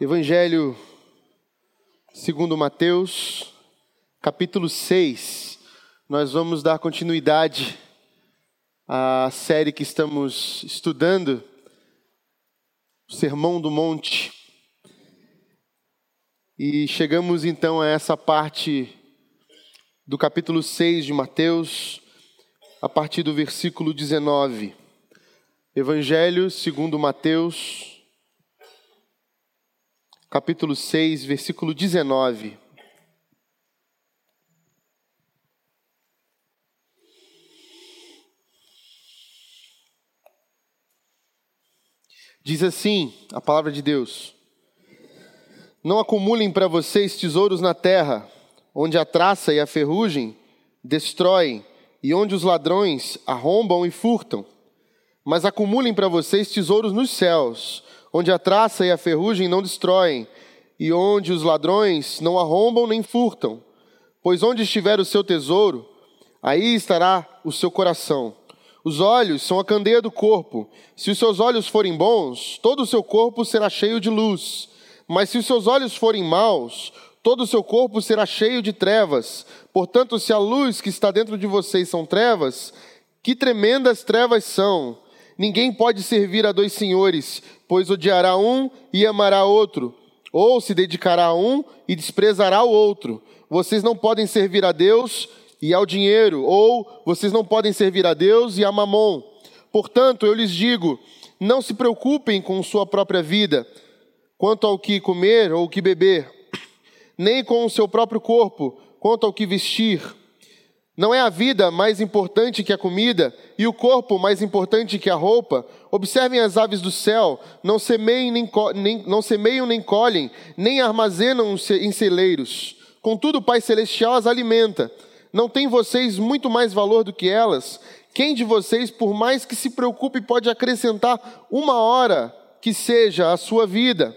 Evangelho segundo Mateus, capítulo 6. Nós vamos dar continuidade à série que estamos estudando, o Sermão do Monte. E chegamos então a essa parte do capítulo 6 de Mateus, a partir do versículo 19. Evangelho segundo Mateus, capítulo 6, versículo 19. Diz assim a palavra de Deus: Não acumulem para vocês tesouros na terra, onde a traça e a ferrugem destroem, e onde os ladrões arrombam e furtam. Mas acumulem para vocês tesouros nos céus, onde a traça e a ferrugem não destroem, e onde os ladrões não arrombam nem furtam. Pois onde estiver o seu tesouro, aí estará o seu coração. Os olhos são a candeia do corpo. Se os seus olhos forem bons, todo o seu corpo será cheio de luz. Mas se os seus olhos forem maus, todo o seu corpo será cheio de trevas. Portanto, se a luz que está dentro de vocês são trevas, que tremendas trevas são! Ninguém pode servir a dois senhores, pois odiará um e amará outro, ou se dedicará a um e desprezará o outro. Vocês não podem servir a Deus e ao dinheiro, ou vocês não podem servir a Deus e a mamon. Portanto, eu lhes digo: não se preocupem com sua própria vida, quanto ao que comer ou o que beber, nem com o seu próprio corpo, quanto ao que vestir. Não é a vida mais importante que a comida e o corpo mais importante que a roupa? Observem as aves do céu, não semeiam nem, nem, não semeiam, nem colhem, nem armazenam em celeiros. Contudo, o Pai Celestial as alimenta. Não tem vocês muito mais valor do que elas? Quem de vocês, por mais que se preocupe, pode acrescentar uma hora que seja a sua vida?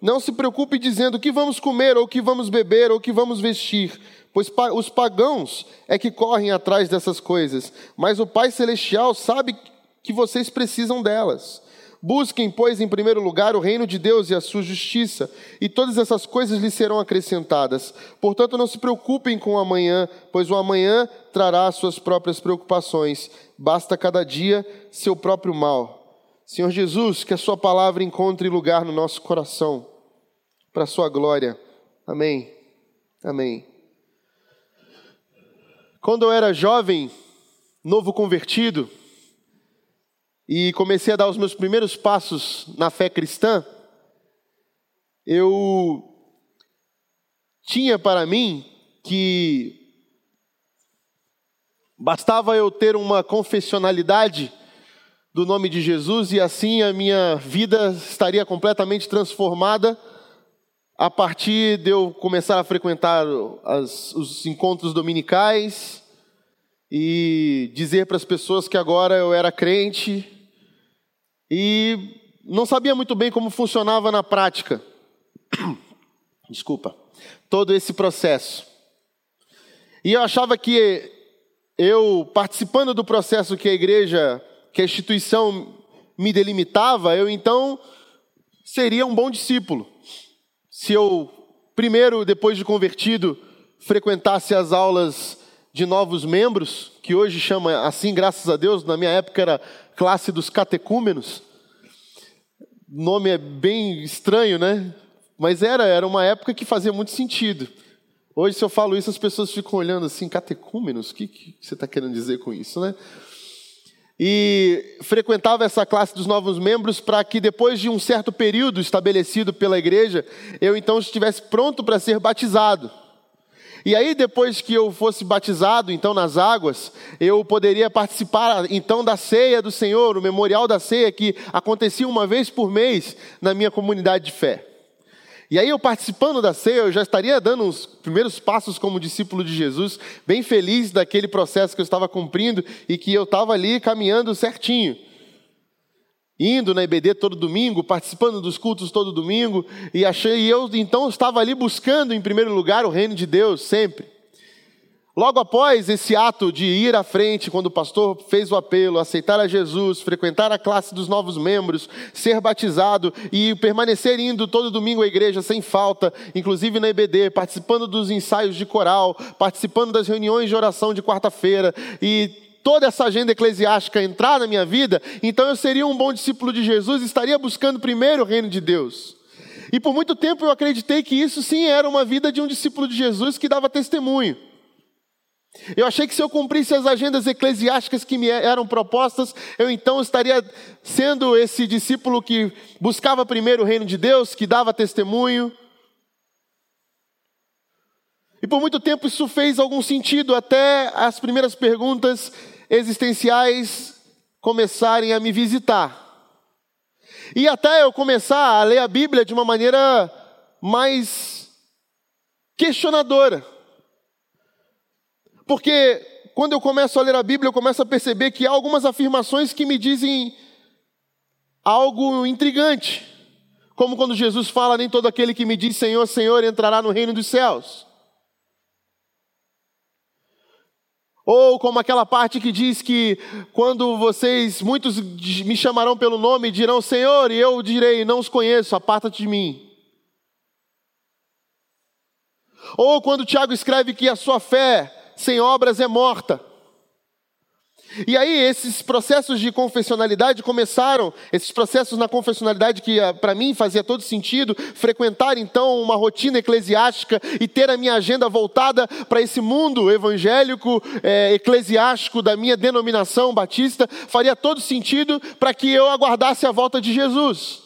não se preocupe dizendo o que vamos comer, ou o que vamos beber, ou o que vamos vestir pois os pagãos é que correm atrás dessas coisas, mas o Pai Celestial sabe que vocês precisam delas. Busquem, pois, em primeiro lugar o reino de Deus e a sua justiça, e todas essas coisas lhes serão acrescentadas. Portanto, não se preocupem com o amanhã, pois o amanhã trará suas próprias preocupações. Basta cada dia seu próprio mal. Senhor Jesus, que a Sua palavra encontre lugar no nosso coração, para a Sua glória. Amém. Amém. Quando eu era jovem, novo convertido, e comecei a dar os meus primeiros passos na fé cristã, eu tinha para mim que bastava eu ter uma confessionalidade do nome de Jesus e assim a minha vida estaria completamente transformada a partir de eu começar a frequentar as, os encontros dominicais e dizer para as pessoas que agora eu era crente e não sabia muito bem como funcionava na prática. Desculpa. Todo esse processo. E eu achava que eu, participando do processo que a igreja, que a instituição me delimitava, eu então seria um bom discípulo se eu, primeiro, depois de convertido, frequentasse as aulas de novos membros, que hoje chama assim, graças a Deus, na minha época era classe dos catecúmenos. Nome é bem estranho, né? Mas era, era uma época que fazia muito sentido. Hoje, se eu falo isso, as pessoas ficam olhando assim, catecúmenos? O que, que você está querendo dizer com isso, né? E frequentava essa classe dos novos membros para que depois de um certo período estabelecido pela igreja, eu então estivesse pronto para ser batizado. E aí depois que eu fosse batizado, então nas águas, eu poderia participar então da ceia do Senhor, o memorial da ceia que acontecia uma vez por mês na minha comunidade de fé. E aí eu participando da ceia, eu já estaria dando os primeiros passos como discípulo de Jesus, bem feliz daquele processo que eu estava cumprindo e que eu estava ali caminhando certinho. Indo na IBD todo domingo, participando dos cultos todo domingo, e achei, e eu então estava ali buscando em primeiro lugar o reino de Deus sempre. Logo após esse ato de ir à frente, quando o pastor fez o apelo, aceitar a Jesus, frequentar a classe dos novos membros, ser batizado e permanecer indo todo domingo à igreja sem falta, inclusive na EBD, participando dos ensaios de coral, participando das reuniões de oração de quarta-feira e toda essa agenda eclesiástica entrar na minha vida, então eu seria um bom discípulo de Jesus, estaria buscando primeiro o reino de Deus. E por muito tempo eu acreditei que isso sim era uma vida de um discípulo de Jesus que dava testemunho. Eu achei que se eu cumprisse as agendas eclesiásticas que me eram propostas, eu então estaria sendo esse discípulo que buscava primeiro o reino de Deus, que dava testemunho. E por muito tempo isso fez algum sentido, até as primeiras perguntas existenciais começarem a me visitar. E até eu começar a ler a Bíblia de uma maneira mais questionadora. Porque quando eu começo a ler a Bíblia, eu começo a perceber que há algumas afirmações que me dizem algo intrigante. Como quando Jesus fala: Nem todo aquele que me diz Senhor, Senhor entrará no reino dos céus. Ou como aquela parte que diz que quando vocês, muitos me chamarão pelo nome dirão Senhor, e eu direi: Não os conheço, aparta-te de mim. Ou quando Tiago escreve que a sua fé sem obras é morta. E aí, esses processos de confessionalidade começaram, esses processos na confessionalidade que ah, para mim fazia todo sentido, frequentar então uma rotina eclesiástica e ter a minha agenda voltada para esse mundo evangélico, é, eclesiástico da minha denominação batista, faria todo sentido para que eu aguardasse a volta de Jesus.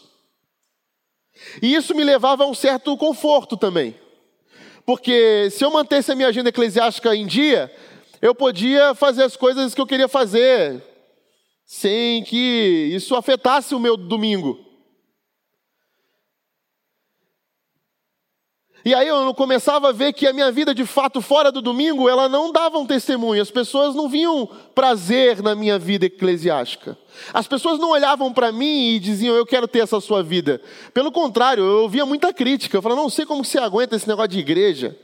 E isso me levava a um certo conforto também. Porque se eu mantesse a minha agenda eclesiástica em dia, eu podia fazer as coisas que eu queria fazer, sem que isso afetasse o meu domingo. E aí eu começava a ver que a minha vida de fato fora do domingo, ela não dava um testemunho. As pessoas não viam prazer na minha vida eclesiástica. As pessoas não olhavam para mim e diziam, eu quero ter essa sua vida. Pelo contrário, eu ouvia muita crítica. Eu falava, não sei como você aguenta esse negócio de igreja.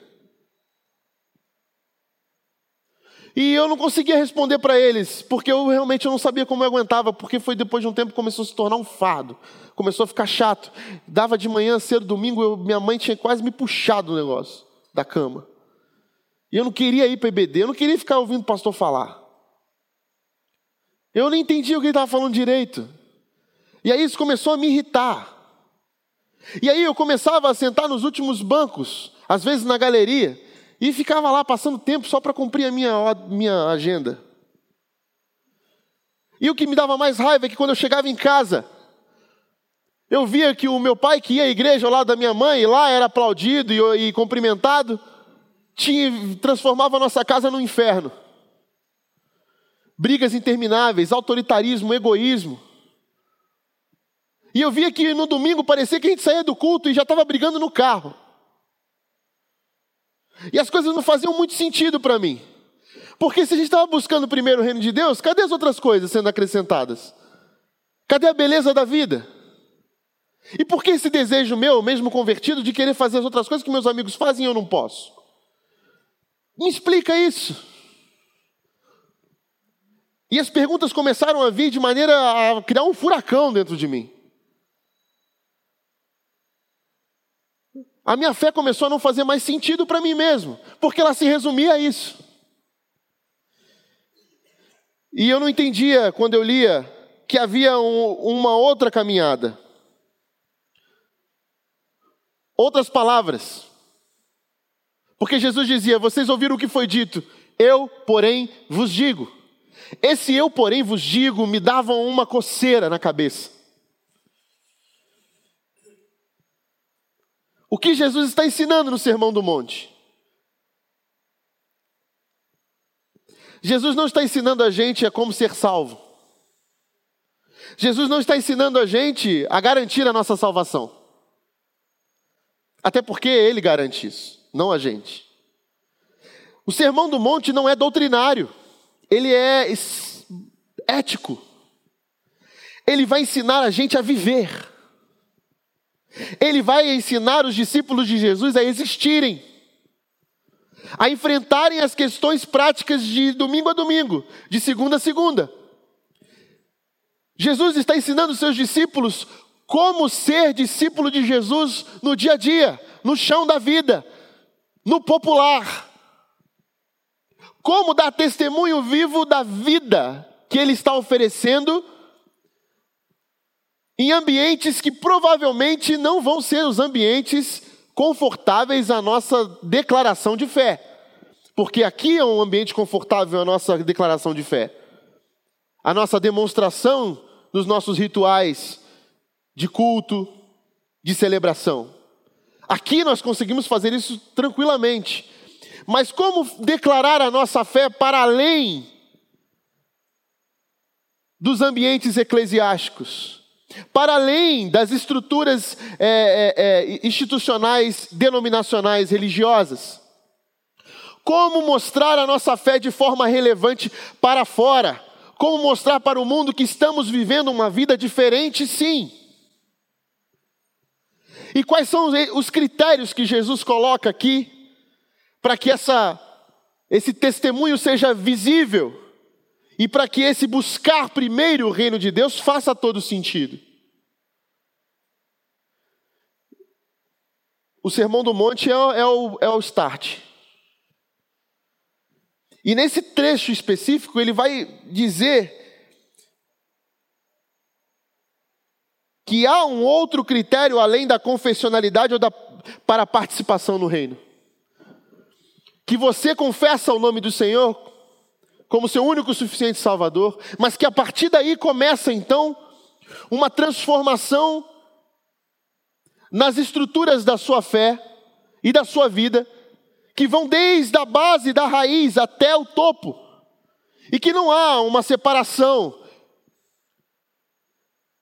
E eu não conseguia responder para eles, porque eu realmente não sabia como eu aguentava, porque foi depois de um tempo que começou a se tornar um fardo, começou a ficar chato. Dava de manhã cedo, domingo, eu, minha mãe tinha quase me puxado o negócio da cama. E eu não queria ir para EBD, eu não queria ficar ouvindo o pastor falar. Eu não entendia o que ele estava falando direito. E aí isso começou a me irritar. E aí eu começava a sentar nos últimos bancos, às vezes na galeria, e ficava lá passando tempo só para cumprir a minha, minha agenda. E o que me dava mais raiva é que quando eu chegava em casa, eu via que o meu pai, que ia à igreja ao lado da minha mãe, e lá era aplaudido e, e cumprimentado, tinha, transformava a nossa casa no inferno. Brigas intermináveis, autoritarismo, egoísmo. E eu via que no domingo parecia que a gente saía do culto e já estava brigando no carro. E as coisas não faziam muito sentido para mim. Porque se a gente estava buscando primeiro o reino de Deus, cadê as outras coisas sendo acrescentadas? Cadê a beleza da vida? E por que esse desejo meu, mesmo convertido, de querer fazer as outras coisas que meus amigos fazem e eu não posso? Me explica isso. E as perguntas começaram a vir de maneira a criar um furacão dentro de mim. A minha fé começou a não fazer mais sentido para mim mesmo, porque ela se resumia a isso. E eu não entendia quando eu lia que havia um, uma outra caminhada. Outras palavras. Porque Jesus dizia: Vocês ouviram o que foi dito, eu, porém, vos digo. Esse eu, porém, vos digo, me dava uma coceira na cabeça. O que Jesus está ensinando no Sermão do Monte? Jesus não está ensinando a gente a como ser salvo. Jesus não está ensinando a gente a garantir a nossa salvação. Até porque ele garante isso, não a gente. O Sermão do Monte não é doutrinário, ele é ético. Ele vai ensinar a gente a viver. Ele vai ensinar os discípulos de Jesus a existirem, a enfrentarem as questões práticas de domingo a domingo, de segunda a segunda. Jesus está ensinando os seus discípulos como ser discípulo de Jesus no dia a dia, no chão da vida, no popular. Como dar testemunho vivo da vida que ele está oferecendo em ambientes que provavelmente não vão ser os ambientes confortáveis à nossa declaração de fé. Porque aqui é um ambiente confortável a nossa declaração de fé. A nossa demonstração dos nossos rituais de culto, de celebração. Aqui nós conseguimos fazer isso tranquilamente. Mas como declarar a nossa fé para além dos ambientes eclesiásticos? Para além das estruturas é, é, é, institucionais, denominacionais, religiosas. Como mostrar a nossa fé de forma relevante para fora? Como mostrar para o mundo que estamos vivendo uma vida diferente, sim. E quais são os critérios que Jesus coloca aqui para que essa, esse testemunho seja visível? E para que esse buscar primeiro o reino de Deus faça todo sentido. O Sermão do Monte é, é, o, é o start. E nesse trecho específico, ele vai dizer que há um outro critério além da confessionalidade ou da, para a participação no reino. Que você confessa o nome do Senhor como seu único suficiente Salvador, mas que a partir daí começa então uma transformação nas estruturas da sua fé e da sua vida, que vão desde a base da raiz até o topo, e que não há uma separação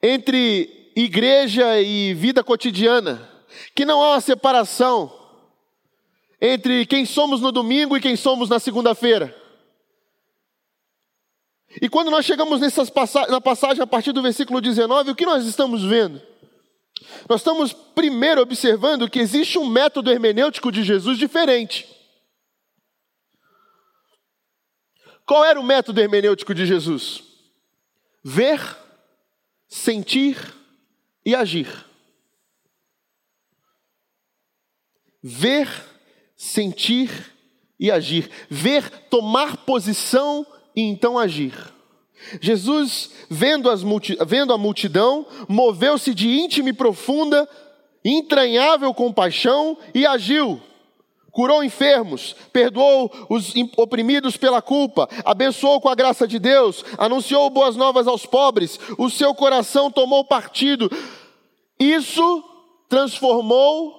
entre igreja e vida cotidiana, que não há uma separação entre quem somos no domingo e quem somos na segunda-feira e quando nós chegamos nessas na passagem a partir do versículo 19, o que nós estamos vendo? Nós estamos primeiro observando que existe um método hermenêutico de Jesus diferente. Qual era o método hermenêutico de Jesus? Ver, sentir e agir. Ver, sentir e agir. Ver, tomar posição e então agir. Jesus, vendo, vendo a multidão, moveu-se de íntima e profunda, entranhável compaixão e agiu. Curou enfermos, perdoou os oprimidos pela culpa, abençoou com a graça de Deus, anunciou boas novas aos pobres, o seu coração tomou partido. Isso transformou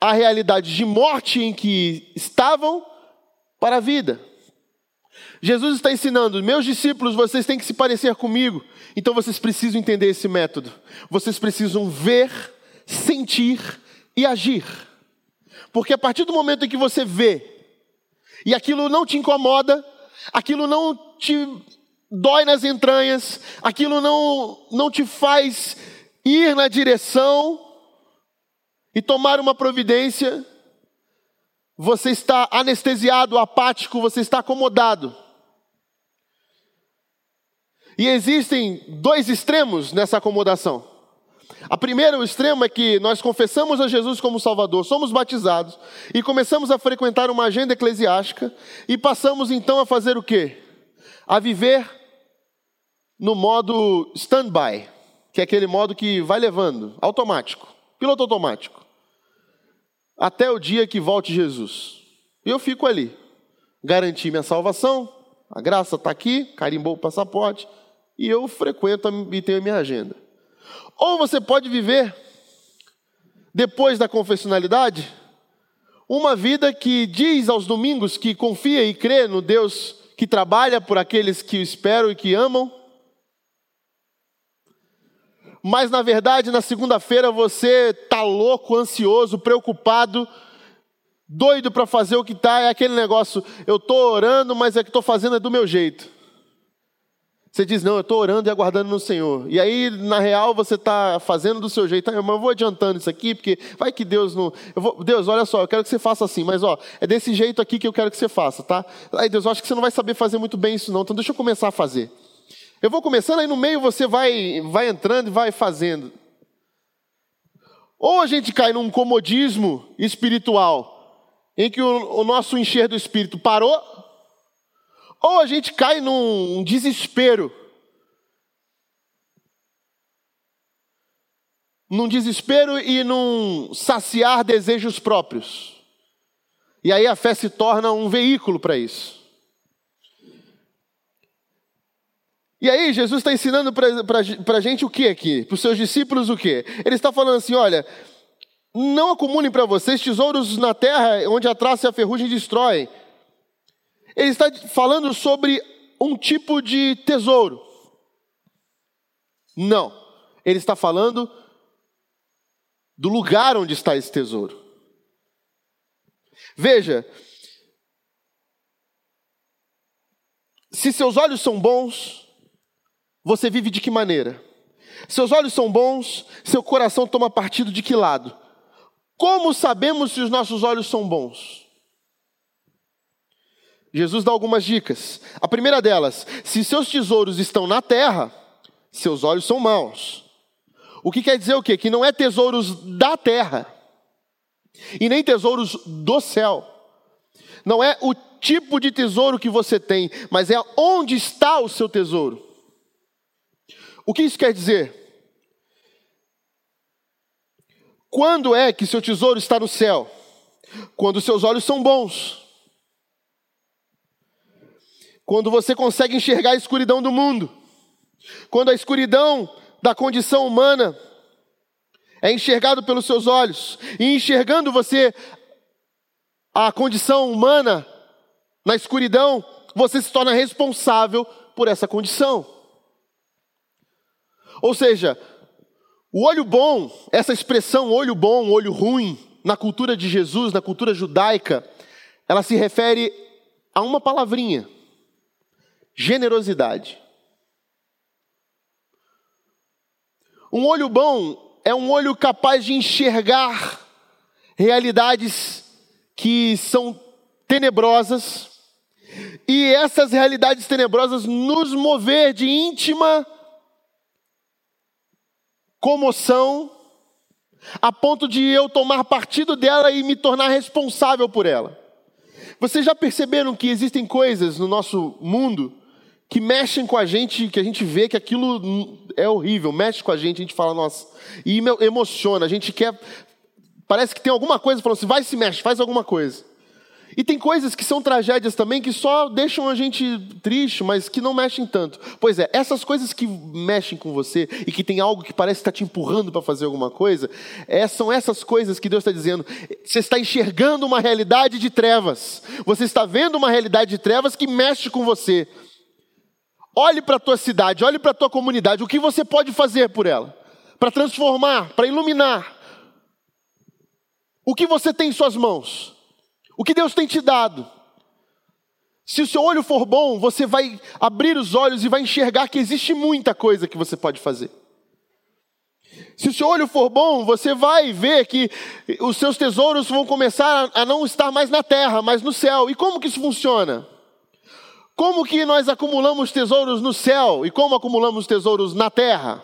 a realidade de morte em que estavam para a vida. Jesus está ensinando, meus discípulos, vocês têm que se parecer comigo, então vocês precisam entender esse método. Vocês precisam ver, sentir e agir. Porque a partir do momento em que você vê, e aquilo não te incomoda, aquilo não te dói nas entranhas, aquilo não, não te faz ir na direção e tomar uma providência, você está anestesiado, apático, você está acomodado. E existem dois extremos nessa acomodação. A primeira, o extremo é que nós confessamos a Jesus como Salvador, somos batizados e começamos a frequentar uma agenda eclesiástica e passamos então a fazer o quê? A viver no modo stand-by, que é aquele modo que vai levando, automático, piloto automático até o dia que volte Jesus. E eu fico ali, garanti minha salvação, a graça está aqui, carimbou o passaporte, e eu frequento e tenho a minha agenda. Ou você pode viver, depois da confessionalidade, uma vida que diz aos domingos que confia e crê no Deus que trabalha por aqueles que o esperam e que amam, mas na verdade na segunda-feira você tá louco, ansioso, preocupado, doido para fazer o que tá, é aquele negócio, eu tô orando, mas é que estou fazendo é do meu jeito. Você diz, não, eu estou orando e aguardando no Senhor. E aí, na real, você está fazendo do seu jeito. Ah, mas eu vou adiantando isso aqui, porque vai que Deus não. Vou... Deus, olha só, eu quero que você faça assim, mas ó, é desse jeito aqui que eu quero que você faça, tá? Aí, Deus, eu acho que você não vai saber fazer muito bem isso, não. Então deixa eu começar a fazer. Eu vou começando, aí no meio você vai, vai entrando e vai fazendo. Ou a gente cai num comodismo espiritual, em que o, o nosso encher do espírito parou, ou a gente cai num desespero. Num desespero e num saciar desejos próprios. E aí a fé se torna um veículo para isso. E aí Jesus está ensinando para a gente o que aqui? Para os seus discípulos o que? Ele está falando assim: olha, não acumulem para vocês tesouros na terra onde a traça e a ferrugem destroem ele está falando sobre um tipo de tesouro. Não. Ele está falando do lugar onde está esse tesouro. Veja, se seus olhos são bons, você vive de que maneira? Seus olhos são bons, seu coração toma partido de que lado? Como sabemos se os nossos olhos são bons? Jesus dá algumas dicas. A primeira delas: se seus tesouros estão na terra, seus olhos são maus. O que quer dizer o quê? Que não é tesouros da terra e nem tesouros do céu. Não é o tipo de tesouro que você tem, mas é onde está o seu tesouro. O que isso quer dizer? Quando é que seu tesouro está no céu? Quando seus olhos são bons. Quando você consegue enxergar a escuridão do mundo, quando a escuridão da condição humana é enxergado pelos seus olhos, e enxergando você a condição humana na escuridão, você se torna responsável por essa condição. Ou seja, o olho bom, essa expressão olho bom, olho ruim, na cultura de Jesus, na cultura judaica, ela se refere a uma palavrinha, generosidade. Um olho bom é um olho capaz de enxergar realidades que são tenebrosas, e essas realidades tenebrosas nos mover de íntima comoção, a ponto de eu tomar partido dela e me tornar responsável por ela. Vocês já perceberam que existem coisas no nosso mundo que mexem com a gente, que a gente vê que aquilo é horrível, mexe com a gente, a gente fala, nossa, e emociona, a gente quer, parece que tem alguma coisa falando assim, vai se mexe, faz alguma coisa. E tem coisas que são tragédias também que só deixam a gente triste, mas que não mexem tanto. Pois é, essas coisas que mexem com você e que tem algo que parece estar te empurrando para fazer alguma coisa, é, são essas coisas que Deus está dizendo. Você está enxergando uma realidade de trevas. Você está vendo uma realidade de trevas que mexe com você. Olhe para a tua cidade, olhe para a tua comunidade, o que você pode fazer por ela? Para transformar, para iluminar. O que você tem em suas mãos? O que Deus tem te dado? Se o seu olho for bom, você vai abrir os olhos e vai enxergar que existe muita coisa que você pode fazer. Se o seu olho for bom, você vai ver que os seus tesouros vão começar a não estar mais na terra, mas no céu. E como que isso funciona? Como que nós acumulamos tesouros no céu e como acumulamos tesouros na terra?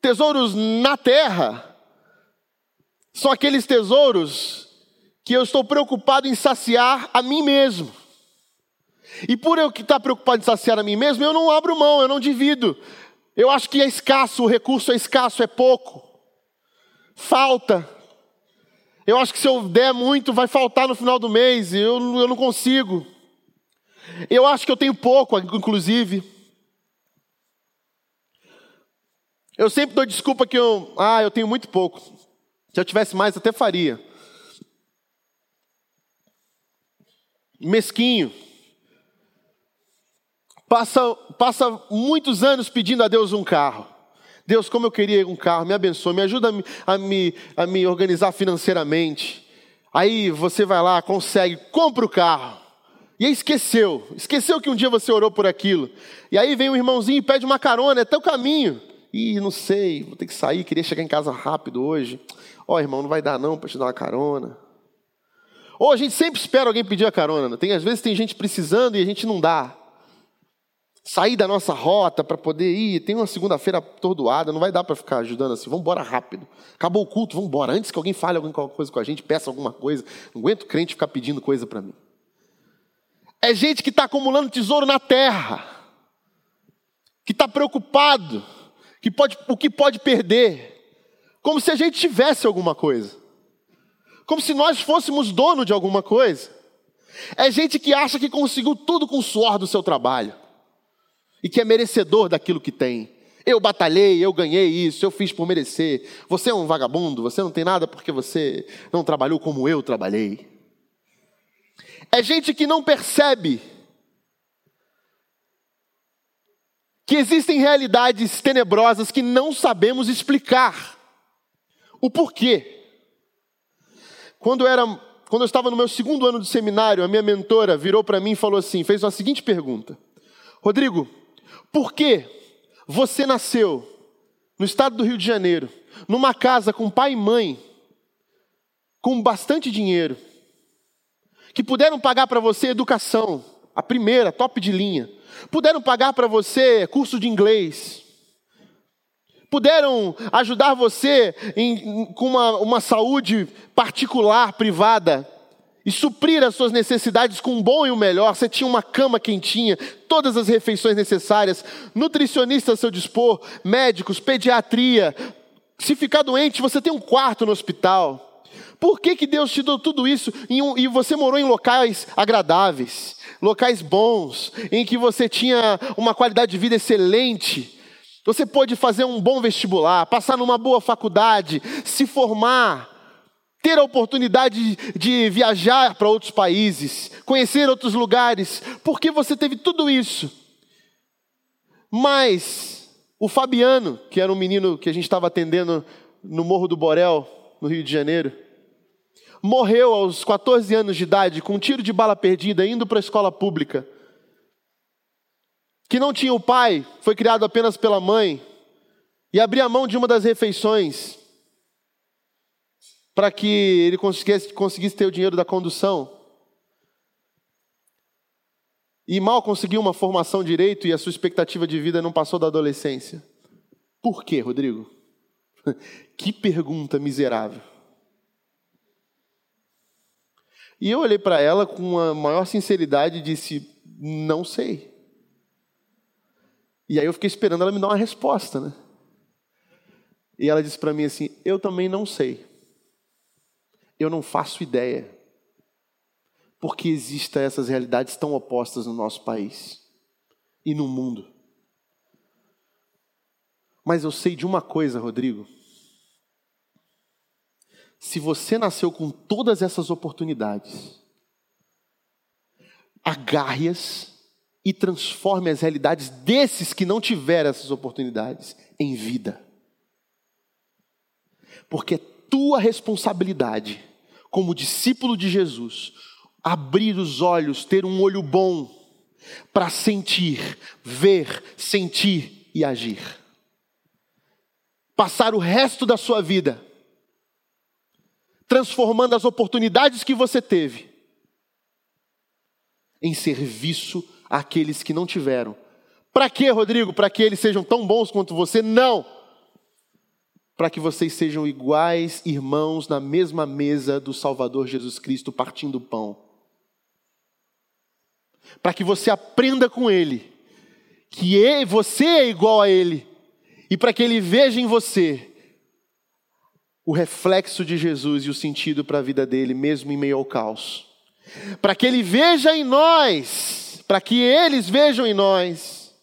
Tesouros na terra são aqueles tesouros que eu estou preocupado em saciar a mim mesmo. E por eu estar preocupado em saciar a mim mesmo, eu não abro mão, eu não divido. Eu acho que é escasso, o recurso é escasso, é pouco. Falta. Eu acho que se eu der muito, vai faltar no final do mês, eu, eu não consigo. Eu acho que eu tenho pouco, inclusive. Eu sempre dou desculpa que eu, ah, eu tenho muito pouco. Se eu tivesse mais, até faria. Mesquinho. Passa, passa muitos anos pedindo a Deus um carro. Deus, como eu queria um carro, me abençoa, me ajuda a me, a me, a me organizar financeiramente. Aí você vai lá, consegue, compra o carro. E aí esqueceu, esqueceu que um dia você orou por aquilo. E aí vem um irmãozinho e pede uma carona, é teu caminho. Ih, não sei, vou ter que sair, queria chegar em casa rápido hoje. Ó, oh, irmão, não vai dar não para te dar uma carona. Ou a gente sempre espera alguém pedir a carona. Né? Tem, às vezes tem gente precisando e a gente não dá. Sair da nossa rota para poder ir, tem uma segunda-feira atordoada, não vai dar para ficar ajudando assim, vamos embora rápido. Acabou o culto, vamos embora. Antes que alguém fale alguma coisa com a gente, peça alguma coisa. Não aguento crente ficar pedindo coisa para mim. É gente que está acumulando tesouro na terra, que está preocupado, que pode, o que pode perder, como se a gente tivesse alguma coisa, como se nós fôssemos dono de alguma coisa. É gente que acha que conseguiu tudo com o suor do seu trabalho e que é merecedor daquilo que tem. Eu batalhei, eu ganhei isso, eu fiz por merecer. Você é um vagabundo, você não tem nada porque você não trabalhou como eu trabalhei. É gente que não percebe que existem realidades tenebrosas que não sabemos explicar. O porquê. Quando era, quando eu estava no meu segundo ano de seminário, a minha mentora virou para mim e falou assim: fez a seguinte pergunta: Rodrigo, por que você nasceu no estado do Rio de Janeiro, numa casa com pai e mãe, com bastante dinheiro, que puderam pagar para você educação, a primeira, top de linha, puderam pagar para você curso de inglês, puderam ajudar você em, em, com uma, uma saúde particular, privada, e suprir as suas necessidades com o bom e o melhor. Você tinha uma cama quentinha, todas as refeições necessárias, nutricionista a seu dispor, médicos, pediatria. Se ficar doente, você tem um quarto no hospital. Por que, que Deus te deu tudo isso um, e você morou em locais agradáveis, locais bons, em que você tinha uma qualidade de vida excelente? Você pôde fazer um bom vestibular, passar numa boa faculdade, se formar, ter a oportunidade de viajar para outros países, conhecer outros lugares, porque você teve tudo isso. Mas o Fabiano, que era um menino que a gente estava atendendo no Morro do Borel, no Rio de Janeiro, morreu aos 14 anos de idade com um tiro de bala perdida indo para a escola pública que não tinha o pai, foi criado apenas pela mãe, e abria mão de uma das refeições para que ele conseguisse, conseguisse ter o dinheiro da condução. E mal conseguiu uma formação direito e a sua expectativa de vida não passou da adolescência. Por quê, Rodrigo? Que pergunta miserável. E eu olhei para ela com a maior sinceridade e disse: Não sei. E aí eu fiquei esperando ela me dar uma resposta, né? E ela disse para mim assim: Eu também não sei. Eu não faço ideia. Porque existem essas realidades tão opostas no nosso país e no mundo. Mas eu sei de uma coisa, Rodrigo. Se você nasceu com todas essas oportunidades, agarre-as e transforme as realidades desses que não tiveram essas oportunidades em vida. Porque é tua responsabilidade, como discípulo de Jesus, abrir os olhos, ter um olho bom para sentir, ver, sentir e agir. Passar o resto da sua vida transformando as oportunidades que você teve em serviço àqueles que não tiveram. Para quê, Rodrigo? Para que eles sejam tão bons quanto você? Não! Para que vocês sejam iguais irmãos na mesma mesa do Salvador Jesus Cristo partindo o pão. Para que você aprenda com Ele que você é igual a Ele e para que Ele veja em você o reflexo de Jesus e o sentido para a vida dele, mesmo em meio ao caos. Para que Ele veja em nós para que eles vejam em nós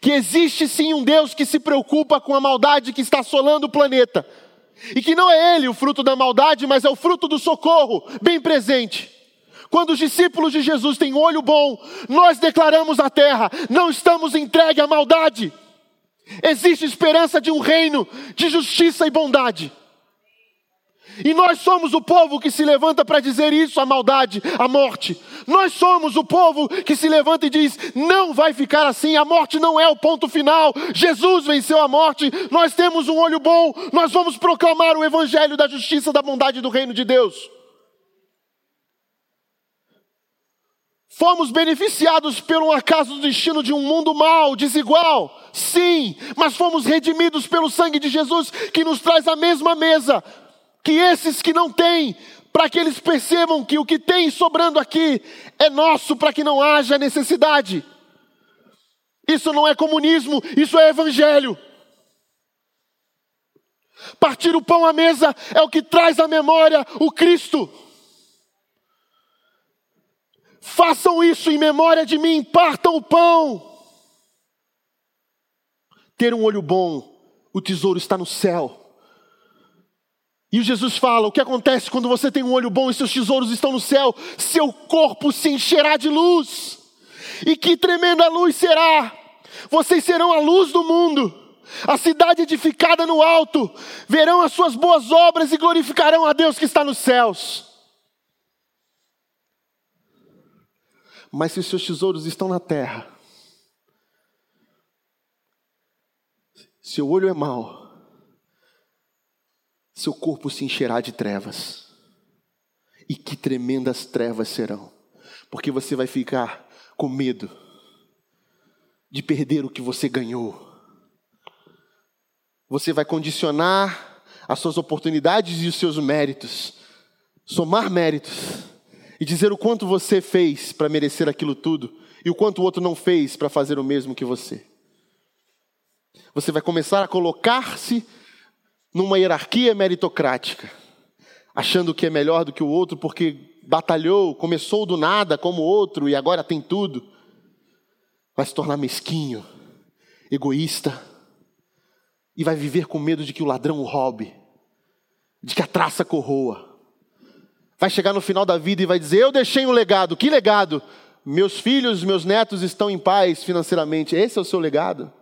que existe sim um Deus que se preocupa com a maldade que está assolando o planeta. E que não é ele o fruto da maldade, mas é o fruto do socorro, bem presente. Quando os discípulos de Jesus têm olho bom, nós declaramos à terra: não estamos entregue à maldade. Existe esperança de um reino de justiça e bondade. E nós somos o povo que se levanta para dizer isso à maldade, à morte. Nós somos o povo que se levanta e diz: não vai ficar assim, a morte não é o ponto final. Jesus venceu a morte, nós temos um olho bom, nós vamos proclamar o evangelho da justiça, da bondade do reino de Deus. Fomos beneficiados pelo acaso do destino de um mundo mau, desigual, sim, mas fomos redimidos pelo sangue de Jesus que nos traz a mesma mesa que esses que não têm, para que eles percebam que o que tem sobrando aqui é nosso, para que não haja necessidade. Isso não é comunismo, isso é evangelho. Partir o pão à mesa é o que traz à memória o Cristo. Façam isso em memória de mim, partam o pão. Ter um olho bom, o tesouro está no céu. E Jesus fala: o que acontece quando você tem um olho bom e seus tesouros estão no céu? Seu corpo se encherá de luz. E que tremenda luz será! Vocês serão a luz do mundo, a cidade edificada no alto, verão as suas boas obras e glorificarão a Deus que está nos céus. Mas se os seus tesouros estão na terra, seu olho é mau, seu corpo se encherá de trevas. E que tremendas trevas serão, porque você vai ficar com medo de perder o que você ganhou. Você vai condicionar as suas oportunidades e os seus méritos, somar méritos e dizer o quanto você fez para merecer aquilo tudo e o quanto o outro não fez para fazer o mesmo que você. Você vai começar a colocar-se numa hierarquia meritocrática, achando que é melhor do que o outro porque batalhou, começou do nada como o outro e agora tem tudo. Vai se tornar mesquinho, egoísta e vai viver com medo de que o ladrão o roube, de que a traça corroa. Vai chegar no final da vida e vai dizer: Eu deixei um legado. Que legado? Meus filhos, meus netos estão em paz financeiramente. Esse é o seu legado?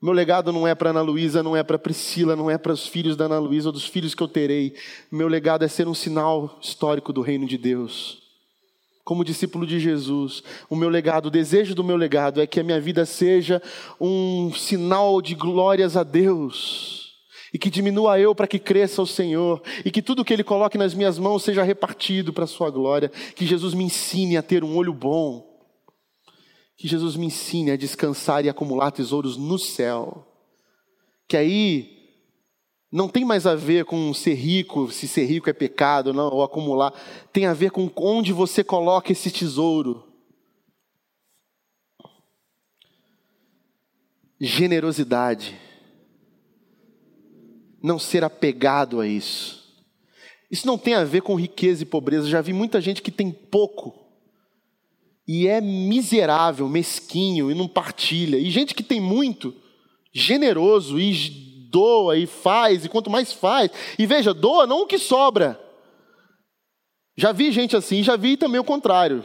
Meu legado não é para Ana Luísa, não é para Priscila, não é para os filhos da Ana Luísa ou dos filhos que eu terei. Meu legado é ser um sinal histórico do reino de Deus. Como discípulo de Jesus, o meu legado, o desejo do meu legado é que a minha vida seja um sinal de glórias a Deus. E que diminua eu para que cresça o Senhor. E que tudo que Ele coloque nas minhas mãos seja repartido para a Sua glória. Que Jesus me ensine a ter um olho bom que Jesus me ensine a descansar e acumular tesouros no céu. Que aí não tem mais a ver com ser rico, se ser rico é pecado não, ou acumular. Tem a ver com onde você coloca esse tesouro. Generosidade. Não ser apegado a isso. Isso não tem a ver com riqueza e pobreza. Já vi muita gente que tem pouco e é miserável, mesquinho e não partilha. E gente que tem muito, generoso e doa e faz, e quanto mais faz. E veja, doa não o que sobra. Já vi gente assim, já vi também o contrário.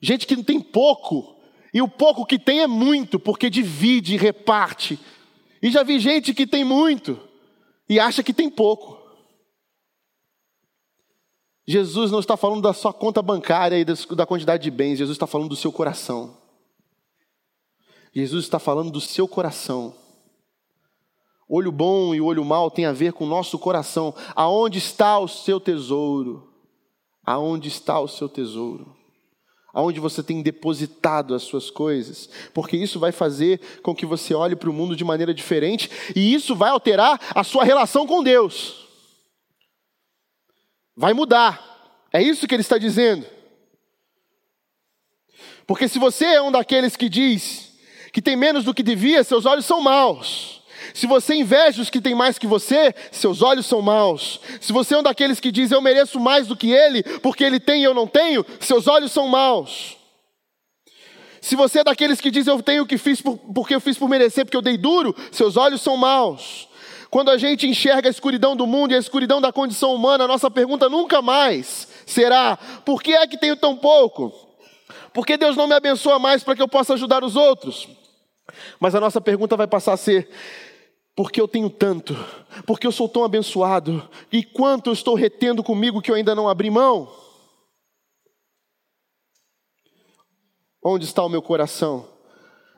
Gente que tem pouco, e o pouco que tem é muito, porque divide e reparte. E já vi gente que tem muito e acha que tem pouco. Jesus não está falando da sua conta bancária e da quantidade de bens, Jesus está falando do seu coração. Jesus está falando do seu coração. Olho bom e olho mau tem a ver com o nosso coração. Aonde está o seu tesouro? Aonde está o seu tesouro? Aonde você tem depositado as suas coisas? Porque isso vai fazer com que você olhe para o mundo de maneira diferente e isso vai alterar a sua relação com Deus vai mudar. É isso que ele está dizendo. Porque se você é um daqueles que diz que tem menos do que devia, seus olhos são maus. Se você inveja os que têm mais que você, seus olhos são maus. Se você é um daqueles que diz eu mereço mais do que ele, porque ele tem e eu não tenho, seus olhos são maus. Se você é daqueles que diz eu tenho o que fiz por, porque eu fiz por merecer, porque eu dei duro, seus olhos são maus. Quando a gente enxerga a escuridão do mundo e a escuridão da condição humana, a nossa pergunta nunca mais será: por que é que tenho tão pouco? Por que Deus não me abençoa mais para que eu possa ajudar os outros? Mas a nossa pergunta vai passar a ser: por que eu tenho tanto? Por que eu sou tão abençoado? E quanto eu estou retendo comigo que eu ainda não abri mão? Onde está o meu coração?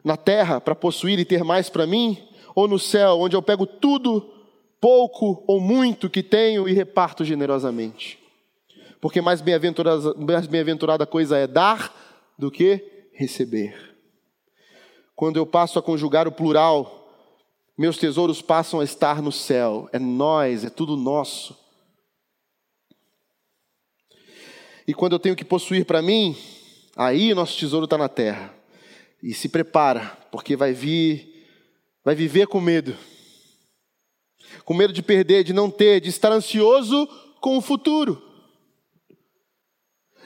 Na terra, para possuir e ter mais para mim? Ou no céu, onde eu pego tudo, pouco ou muito que tenho e reparto generosamente? Porque mais bem-aventurada bem coisa é dar do que receber. Quando eu passo a conjugar o plural, meus tesouros passam a estar no céu. É nós, é tudo nosso. E quando eu tenho que possuir para mim, aí nosso tesouro está na terra. E se prepara, porque vai vir, vai viver com medo. Com medo de perder, de não ter, de estar ansioso com o futuro.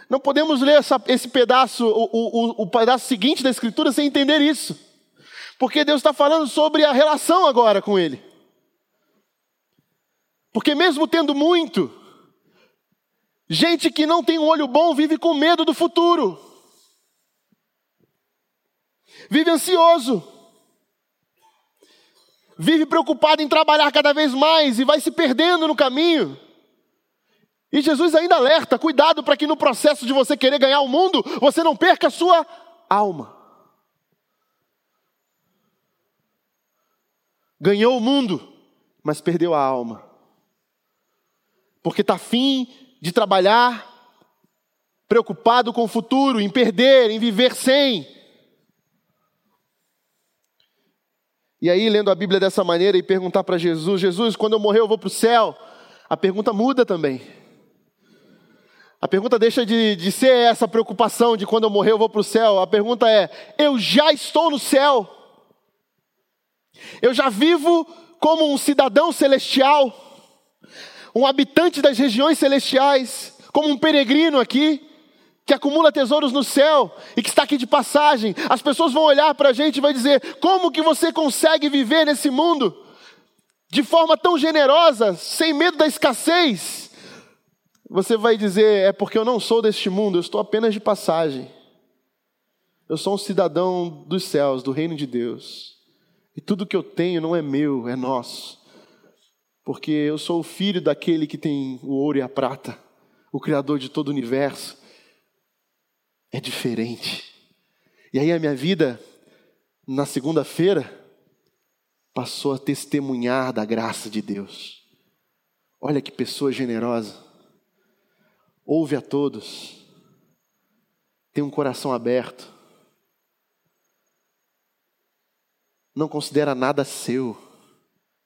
Não podemos ler essa, esse pedaço, o, o, o pedaço seguinte da Escritura sem entender isso. Porque Deus está falando sobre a relação agora com Ele. Porque mesmo tendo muito, gente que não tem um olho bom vive com medo do futuro. Vive ansioso. Vive preocupado em trabalhar cada vez mais e vai se perdendo no caminho. E Jesus ainda alerta: cuidado para que no processo de você querer ganhar o mundo, você não perca a sua alma. Ganhou o mundo, mas perdeu a alma. Porque está afim de trabalhar, preocupado com o futuro, em perder, em viver sem. E aí, lendo a Bíblia dessa maneira e perguntar para Jesus: Jesus, quando eu morrer eu vou para o céu? A pergunta muda também. A pergunta deixa de, de ser essa preocupação de quando eu morrer eu vou para o céu. A pergunta é: eu já estou no céu? Eu já vivo como um cidadão celestial, um habitante das regiões celestiais, como um peregrino aqui, que acumula tesouros no céu e que está aqui de passagem. As pessoas vão olhar para a gente e vão dizer: como que você consegue viver nesse mundo de forma tão generosa, sem medo da escassez? Você vai dizer: é porque eu não sou deste mundo, eu estou apenas de passagem. Eu sou um cidadão dos céus, do reino de Deus. E tudo que eu tenho não é meu, é nosso. Porque eu sou o filho daquele que tem o ouro e a prata, o Criador de todo o universo. É diferente. E aí a minha vida, na segunda-feira, passou a testemunhar da graça de Deus. Olha que pessoa generosa ouve a todos, tem um coração aberto, não considera nada seu,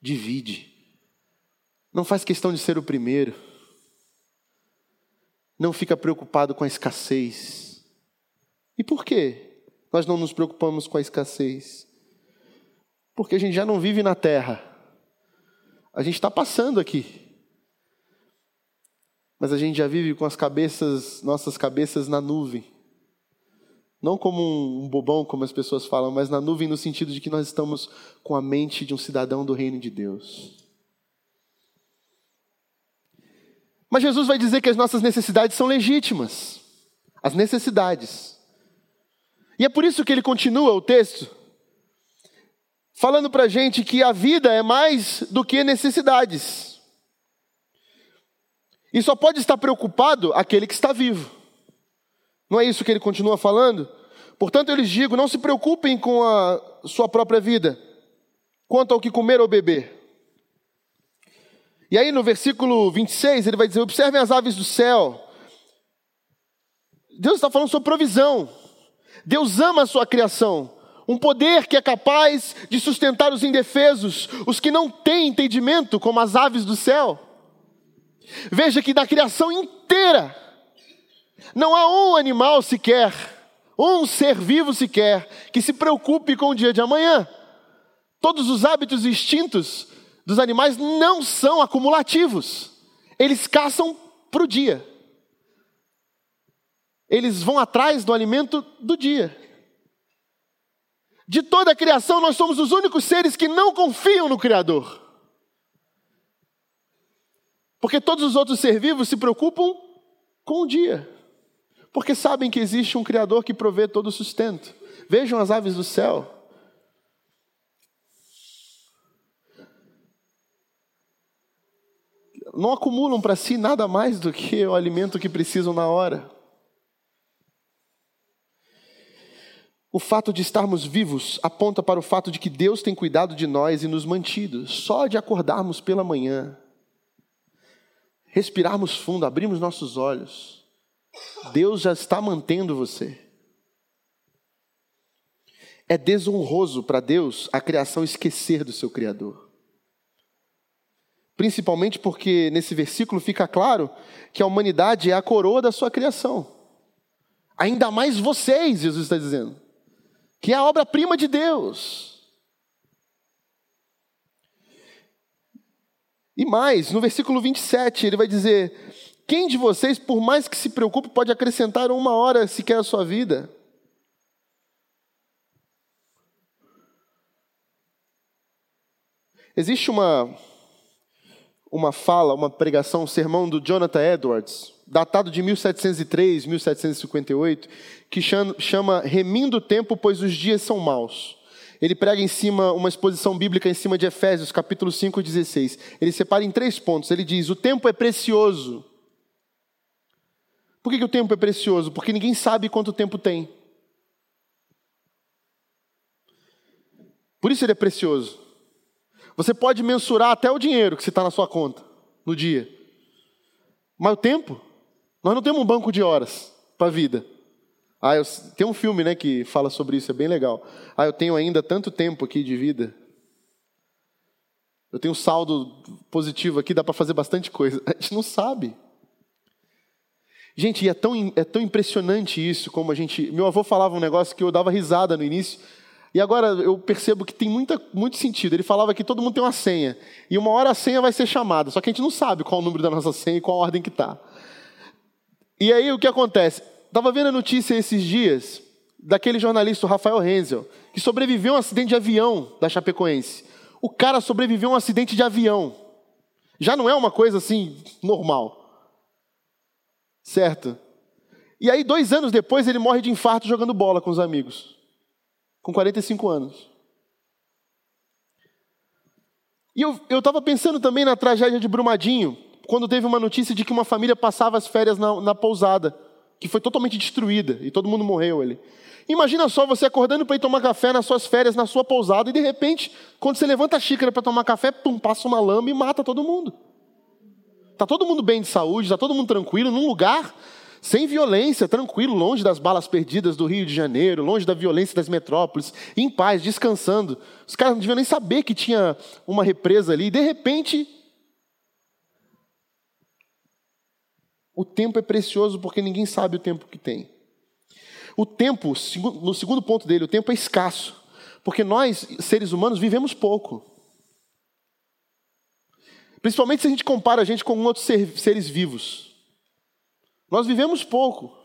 divide, não faz questão de ser o primeiro, não fica preocupado com a escassez. E por quê? Nós não nos preocupamos com a escassez? Porque a gente já não vive na terra, a gente está passando aqui mas a gente já vive com as cabeças, nossas cabeças na nuvem. Não como um bobão, como as pessoas falam, mas na nuvem no sentido de que nós estamos com a mente de um cidadão do reino de Deus. Mas Jesus vai dizer que as nossas necessidades são legítimas. As necessidades. E é por isso que ele continua o texto, falando para a gente que a vida é mais do que necessidades. E só pode estar preocupado aquele que está vivo. Não é isso que ele continua falando? Portanto, eu lhes digo: não se preocupem com a sua própria vida, quanto ao que comer ou beber. E aí no versículo 26 ele vai dizer: observem as aves do céu. Deus está falando sobre provisão. Deus ama a sua criação. Um poder que é capaz de sustentar os indefesos, os que não têm entendimento, como as aves do céu. Veja que da criação inteira, não há um animal sequer, um ser vivo sequer, que se preocupe com o dia de amanhã. Todos os hábitos e instintos dos animais não são acumulativos, eles caçam para o dia. Eles vão atrás do alimento do dia. De toda a criação, nós somos os únicos seres que não confiam no Criador. Porque todos os outros seres vivos se preocupam com o dia. Porque sabem que existe um Criador que provê todo o sustento. Vejam as aves do céu. Não acumulam para si nada mais do que o alimento que precisam na hora. O fato de estarmos vivos aponta para o fato de que Deus tem cuidado de nós e nos mantido. Só de acordarmos pela manhã, respirarmos fundo, abrirmos nossos olhos, Deus já está mantendo você. É desonroso para Deus a criação esquecer do seu Criador. Principalmente porque nesse versículo fica claro que a humanidade é a coroa da sua criação. Ainda mais vocês, Jesus está dizendo, que é a obra-prima de Deus. E mais, no versículo 27, ele vai dizer: Quem de vocês, por mais que se preocupe, pode acrescentar uma hora sequer à sua vida? Existe uma, uma fala, uma pregação, um sermão do Jonathan Edwards, datado de 1703, 1758, que chama Remindo o Tempo, pois os dias são maus. Ele prega em cima, uma exposição bíblica em cima de Efésios, capítulo 5, 16. Ele separa em três pontos. Ele diz: O tempo é precioso. Por que, que o tempo é precioso? Porque ninguém sabe quanto tempo tem. Por isso ele é precioso. Você pode mensurar até o dinheiro que você está na sua conta no dia. Mas o tempo? Nós não temos um banco de horas para a vida. Ah, eu, tem um filme né, que fala sobre isso, é bem legal. Ah, eu tenho ainda tanto tempo aqui de vida. Eu tenho saldo positivo aqui, dá para fazer bastante coisa. A gente não sabe. Gente, é tão, é tão impressionante isso, como a gente. Meu avô falava um negócio que eu dava risada no início. E agora eu percebo que tem muita, muito sentido. Ele falava que todo mundo tem uma senha. E uma hora a senha vai ser chamada. Só que a gente não sabe qual o número da nossa senha e qual a ordem que está. E aí o que acontece? Estava vendo a notícia esses dias daquele jornalista, Rafael Renzel, que sobreviveu a um acidente de avião da Chapecoense. O cara sobreviveu a um acidente de avião. Já não é uma coisa assim normal. Certo? E aí, dois anos depois, ele morre de infarto jogando bola com os amigos com 45 anos. E eu estava pensando também na tragédia de Brumadinho, quando teve uma notícia de que uma família passava as férias na, na pousada, que foi totalmente destruída e todo mundo morreu ali. Imagina só você acordando para ir tomar café nas suas férias, na sua pousada, e de repente, quando você levanta a xícara para tomar café, pum, passa uma lama e mata todo mundo. Está todo mundo bem de saúde, está todo mundo tranquilo, num lugar sem violência, tranquilo, longe das balas perdidas do Rio de Janeiro, longe da violência das metrópoles, em paz, descansando. Os caras não deviam nem saber que tinha uma represa ali, e de repente. O tempo é precioso porque ninguém sabe o tempo que tem. O tempo, no segundo ponto dele, o tempo é escasso, porque nós, seres humanos, vivemos pouco. Principalmente se a gente compara a gente com outros seres vivos. Nós vivemos pouco.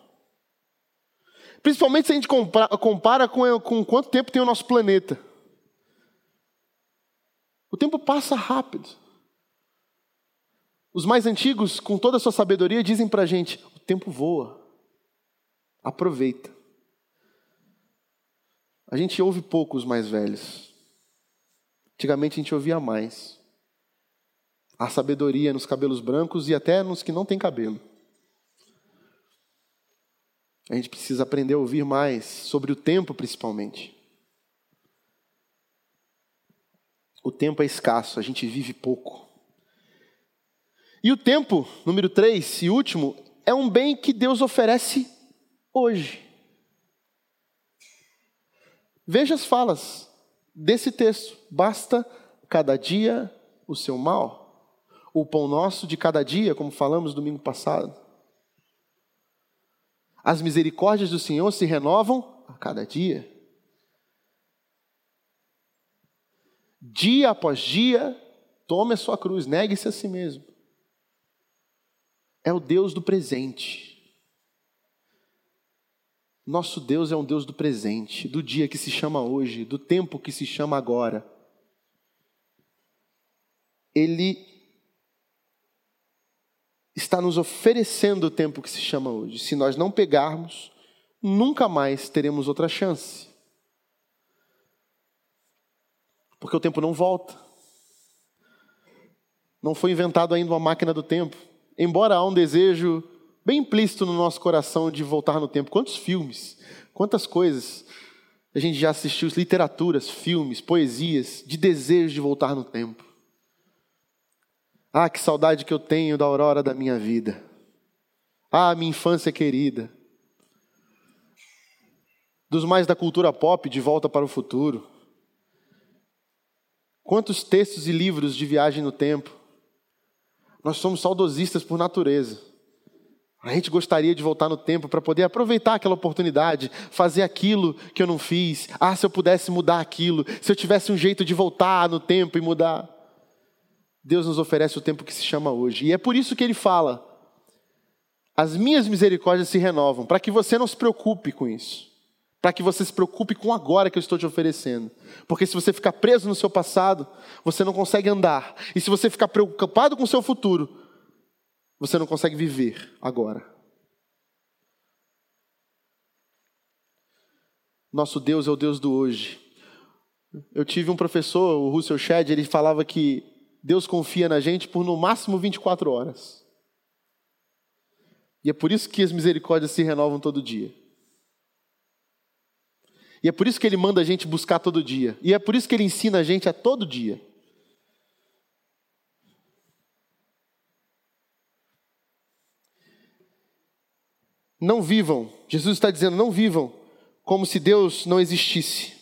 Principalmente se a gente compara com, com quanto tempo tem o nosso planeta. O tempo passa rápido. Os mais antigos, com toda a sua sabedoria, dizem para a gente: o tempo voa. Aproveita. A gente ouve pouco os mais velhos. Antigamente a gente ouvia mais. A sabedoria nos cabelos brancos e até nos que não têm cabelo. A gente precisa aprender a ouvir mais sobre o tempo, principalmente. O tempo é escasso, a gente vive pouco. E o tempo, número três e último, é um bem que Deus oferece hoje. Veja as falas desse texto. Basta cada dia o seu mal. O pão nosso de cada dia, como falamos domingo passado. As misericórdias do Senhor se renovam a cada dia. Dia após dia, tome a sua cruz, negue-se a si mesmo. É o Deus do presente. Nosso Deus é um Deus do presente, do dia que se chama hoje, do tempo que se chama agora. Ele está nos oferecendo o tempo que se chama hoje. Se nós não pegarmos, nunca mais teremos outra chance. Porque o tempo não volta. Não foi inventado ainda uma máquina do tempo. Embora há um desejo bem implícito no nosso coração de voltar no tempo. Quantos filmes, quantas coisas a gente já assistiu, literaturas, filmes, poesias, de desejo de voltar no tempo. Ah, que saudade que eu tenho da aurora da minha vida. Ah, minha infância querida. Dos mais da cultura pop, de volta para o futuro. Quantos textos e livros de viagem no tempo. Nós somos saudosistas por natureza. A gente gostaria de voltar no tempo para poder aproveitar aquela oportunidade, fazer aquilo que eu não fiz. Ah, se eu pudesse mudar aquilo, se eu tivesse um jeito de voltar no tempo e mudar. Deus nos oferece o tempo que se chama hoje. E é por isso que ele fala: as minhas misericórdias se renovam, para que você não se preocupe com isso. Para que você se preocupe com agora que eu estou te oferecendo. Porque se você ficar preso no seu passado, você não consegue andar. E se você ficar preocupado com o seu futuro, você não consegue viver agora. Nosso Deus é o Deus do hoje. Eu tive um professor, o Russell Shedd, ele falava que Deus confia na gente por no máximo 24 horas. E é por isso que as misericórdias se renovam todo dia. E é por isso que ele manda a gente buscar todo dia. E é por isso que ele ensina a gente a todo dia. Não vivam, Jesus está dizendo, não vivam como se Deus não existisse.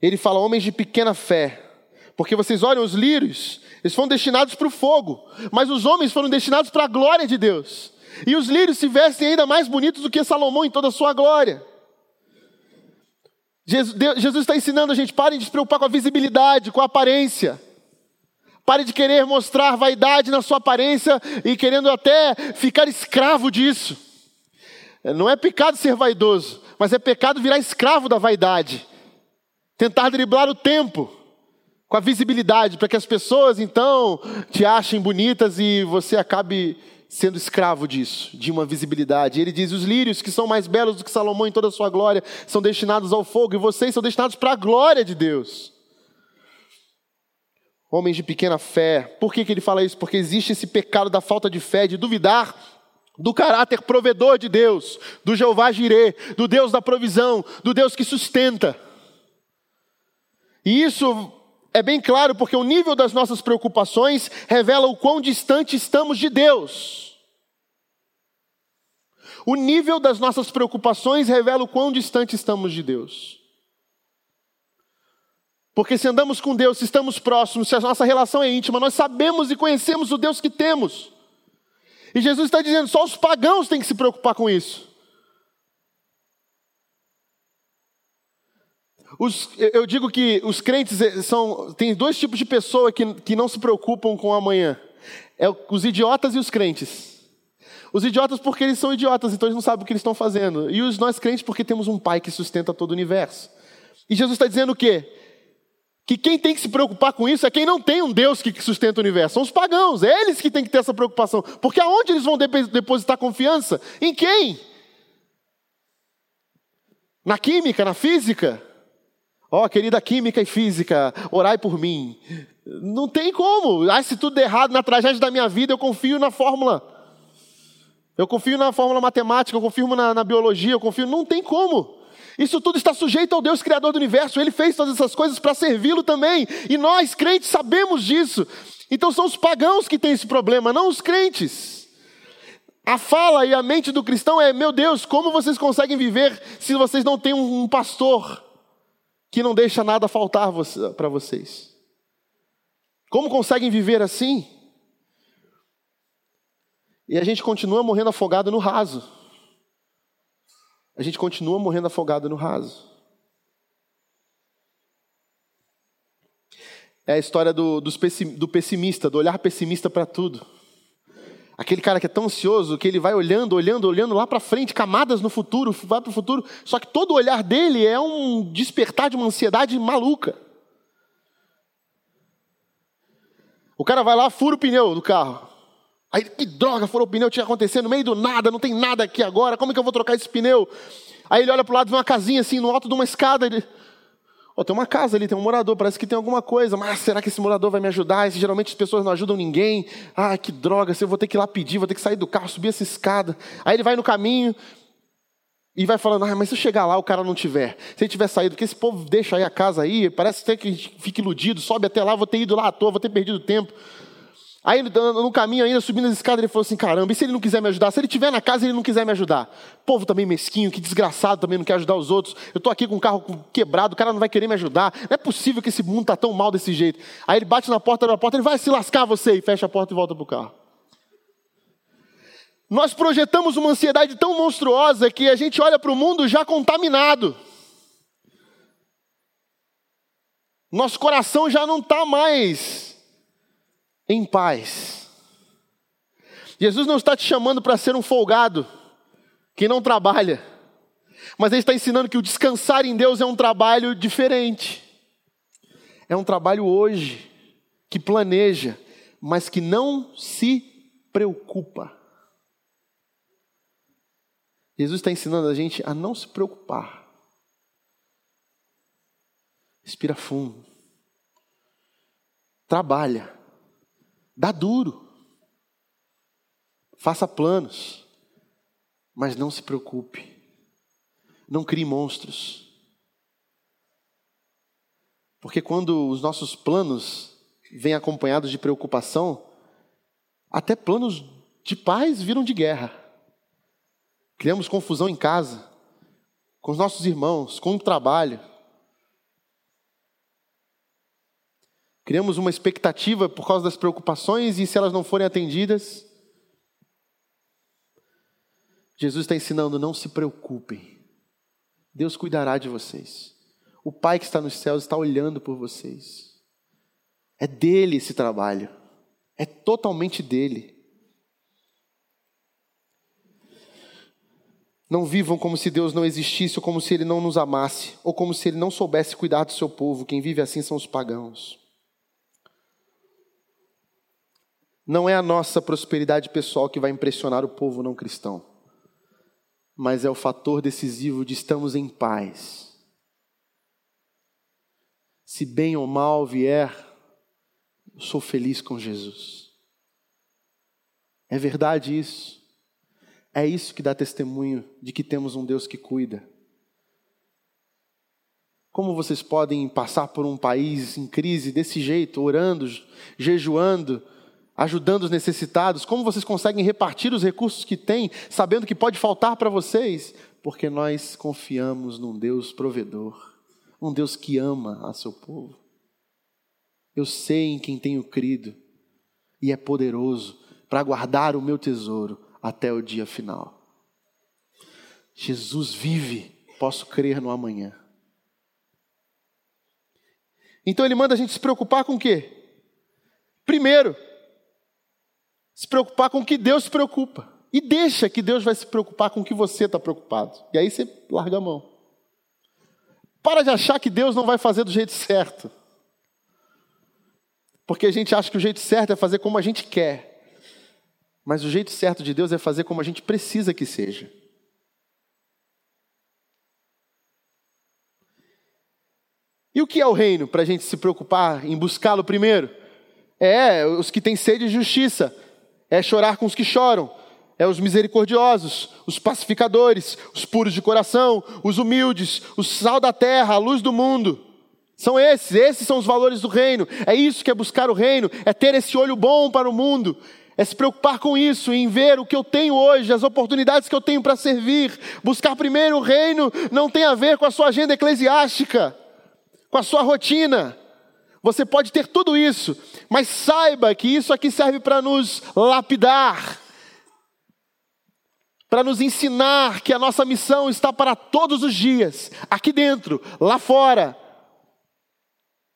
Ele fala, homens de pequena fé, porque vocês olham os lírios, eles foram destinados para o fogo, mas os homens foram destinados para a glória de Deus. E os lírios se vestem ainda mais bonitos do que Salomão em toda a sua glória. Jesus, está ensinando a gente, parem de se preocupar com a visibilidade, com a aparência. Pare de querer mostrar vaidade na sua aparência e querendo até ficar escravo disso. Não é pecado ser vaidoso, mas é pecado virar escravo da vaidade. Tentar driblar o tempo com a visibilidade, para que as pessoas então te achem bonitas e você acabe sendo escravo disso, de uma visibilidade. Ele diz: os lírios, que são mais belos do que Salomão em toda a sua glória, são destinados ao fogo, e vocês são destinados para a glória de Deus homens de pequena fé. Por que, que ele fala isso? Porque existe esse pecado da falta de fé, de duvidar do caráter provedor de Deus, do Jeová Jirê, do Deus da provisão, do Deus que sustenta. E isso é bem claro porque o nível das nossas preocupações revela o quão distante estamos de Deus. O nível das nossas preocupações revela o quão distante estamos de Deus. Porque se andamos com Deus, se estamos próximos, se a nossa relação é íntima, nós sabemos e conhecemos o Deus que temos. E Jesus está dizendo: só os pagãos têm que se preocupar com isso. Os, eu digo que os crentes eh, são. Tem dois tipos de pessoa que, que não se preocupam com o amanhã: é os idiotas e os crentes. Os idiotas porque eles são idiotas, então eles não sabem o que eles estão fazendo. E os nós crentes porque temos um Pai que sustenta todo o universo. E Jesus está dizendo o quê? que quem tem que se preocupar com isso é quem não tem um Deus que sustenta o universo. São os pagãos, é eles que têm que ter essa preocupação. Porque aonde eles vão depositar confiança? Em quem? Na química, na física? Ó, oh, querida química e física, orai por mim. Não tem como. Ah, se tudo der errado na tragédia da minha vida, eu confio na fórmula. Eu confio na fórmula matemática, eu confio na, na biologia, eu confio. Não tem como. Isso tudo está sujeito ao Deus Criador do universo. Ele fez todas essas coisas para servi-lo também. E nós, crentes, sabemos disso. Então são os pagãos que têm esse problema, não os crentes. A fala e a mente do cristão é: meu Deus, como vocês conseguem viver se vocês não têm um pastor que não deixa nada faltar para vocês? Como conseguem viver assim? E a gente continua morrendo afogado no raso a gente continua morrendo afogado no raso. É a história do, do pessimista, do olhar pessimista para tudo. Aquele cara que é tão ansioso que ele vai olhando, olhando, olhando lá para frente, camadas no futuro, vai para o futuro, só que todo olhar dele é um despertar de uma ansiedade maluca. O cara vai lá, fura o pneu do carro. Aí, que droga, furou o pneu, tinha acontecido no meio do nada, não tem nada aqui agora, como é que eu vou trocar esse pneu? Aí ele olha para o lado, vê uma casinha assim, no alto de uma escada, ele, Oh, tem uma casa ali, tem um morador, parece que tem alguma coisa, mas será que esse morador vai me ajudar? Esse, geralmente as pessoas não ajudam ninguém. Ah, que droga, eu vou ter que ir lá pedir, vou ter que sair do carro, subir essa escada. Aí ele vai no caminho e vai falando, ah, mas se eu chegar lá o cara não tiver, se ele tiver saído, porque esse povo deixa aí a casa aí, parece até que a gente fica iludido, sobe até lá, vou ter ido lá à toa, vou ter perdido tempo. Aí no caminho ainda, subindo as escadas, ele falou assim: caramba, e se ele não quiser me ajudar? Se ele estiver na casa e ele não quiser me ajudar? Povo também mesquinho, que desgraçado também não quer ajudar os outros. Eu estou aqui com o carro quebrado, o cara não vai querer me ajudar. Não é possível que esse mundo está tão mal desse jeito. Aí ele bate na porta da porta, ele vai se lascar você e fecha a porta e volta para o carro. Nós projetamos uma ansiedade tão monstruosa que a gente olha para o mundo já contaminado. Nosso coração já não está mais em paz. Jesus não está te chamando para ser um folgado que não trabalha, mas Ele está ensinando que o descansar em Deus é um trabalho diferente. É um trabalho hoje, que planeja, mas que não se preocupa. Jesus está ensinando a gente a não se preocupar. Respira fundo. Trabalha. Dá duro. Faça planos. Mas não se preocupe. Não crie monstros. Porque quando os nossos planos vêm acompanhados de preocupação, até planos de paz viram de guerra. Criamos confusão em casa, com os nossos irmãos, com o trabalho. Criamos uma expectativa por causa das preocupações e se elas não forem atendidas, Jesus está ensinando: não se preocupem, Deus cuidará de vocês. O Pai que está nos céus está olhando por vocês. É dele esse trabalho, é totalmente dele. Não vivam como se Deus não existisse, ou como se Ele não nos amasse, ou como se Ele não soubesse cuidar do seu povo. Quem vive assim são os pagãos. Não é a nossa prosperidade pessoal que vai impressionar o povo não cristão, mas é o fator decisivo de estamos em paz. Se bem ou mal vier, eu sou feliz com Jesus. É verdade isso. É isso que dá testemunho de que temos um Deus que cuida. Como vocês podem passar por um país em crise desse jeito, orando, jejuando, ajudando os necessitados? Como vocês conseguem repartir os recursos que têm, sabendo que pode faltar para vocês? Porque nós confiamos num Deus provedor, um Deus que ama a seu povo. Eu sei em quem tenho crido e é poderoso para guardar o meu tesouro até o dia final. Jesus vive, posso crer no amanhã. Então ele manda a gente se preocupar com o quê? Primeiro, se preocupar com o que Deus se preocupa. E deixa que Deus vai se preocupar com o que você está preocupado. E aí você larga a mão. Para de achar que Deus não vai fazer do jeito certo. Porque a gente acha que o jeito certo é fazer como a gente quer. Mas o jeito certo de Deus é fazer como a gente precisa que seja. E o que é o reino para a gente se preocupar em buscá-lo primeiro? É os que têm sede de justiça é chorar com os que choram, é os misericordiosos, os pacificadores, os puros de coração, os humildes, o sal da terra, a luz do mundo. São esses, esses são os valores do reino. É isso que é buscar o reino, é ter esse olho bom para o mundo, é se preocupar com isso, em ver o que eu tenho hoje, as oportunidades que eu tenho para servir. Buscar primeiro o reino não tem a ver com a sua agenda eclesiástica, com a sua rotina. Você pode ter tudo isso, mas saiba que isso aqui serve para nos lapidar, para nos ensinar que a nossa missão está para todos os dias, aqui dentro, lá fora.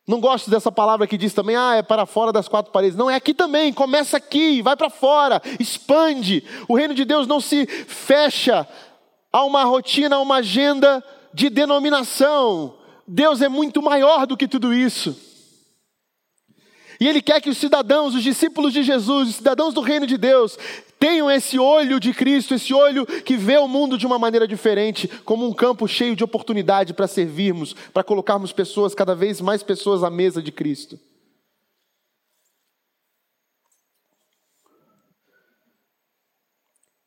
Não gosto dessa palavra que diz também, ah, é para fora das quatro paredes. Não, é aqui também, começa aqui, vai para fora, expande. O reino de Deus não se fecha a uma rotina, a uma agenda de denominação. Deus é muito maior do que tudo isso. E Ele quer que os cidadãos, os discípulos de Jesus, os cidadãos do reino de Deus, tenham esse olho de Cristo, esse olho que vê o mundo de uma maneira diferente, como um campo cheio de oportunidade para servirmos, para colocarmos pessoas, cada vez mais pessoas à mesa de Cristo.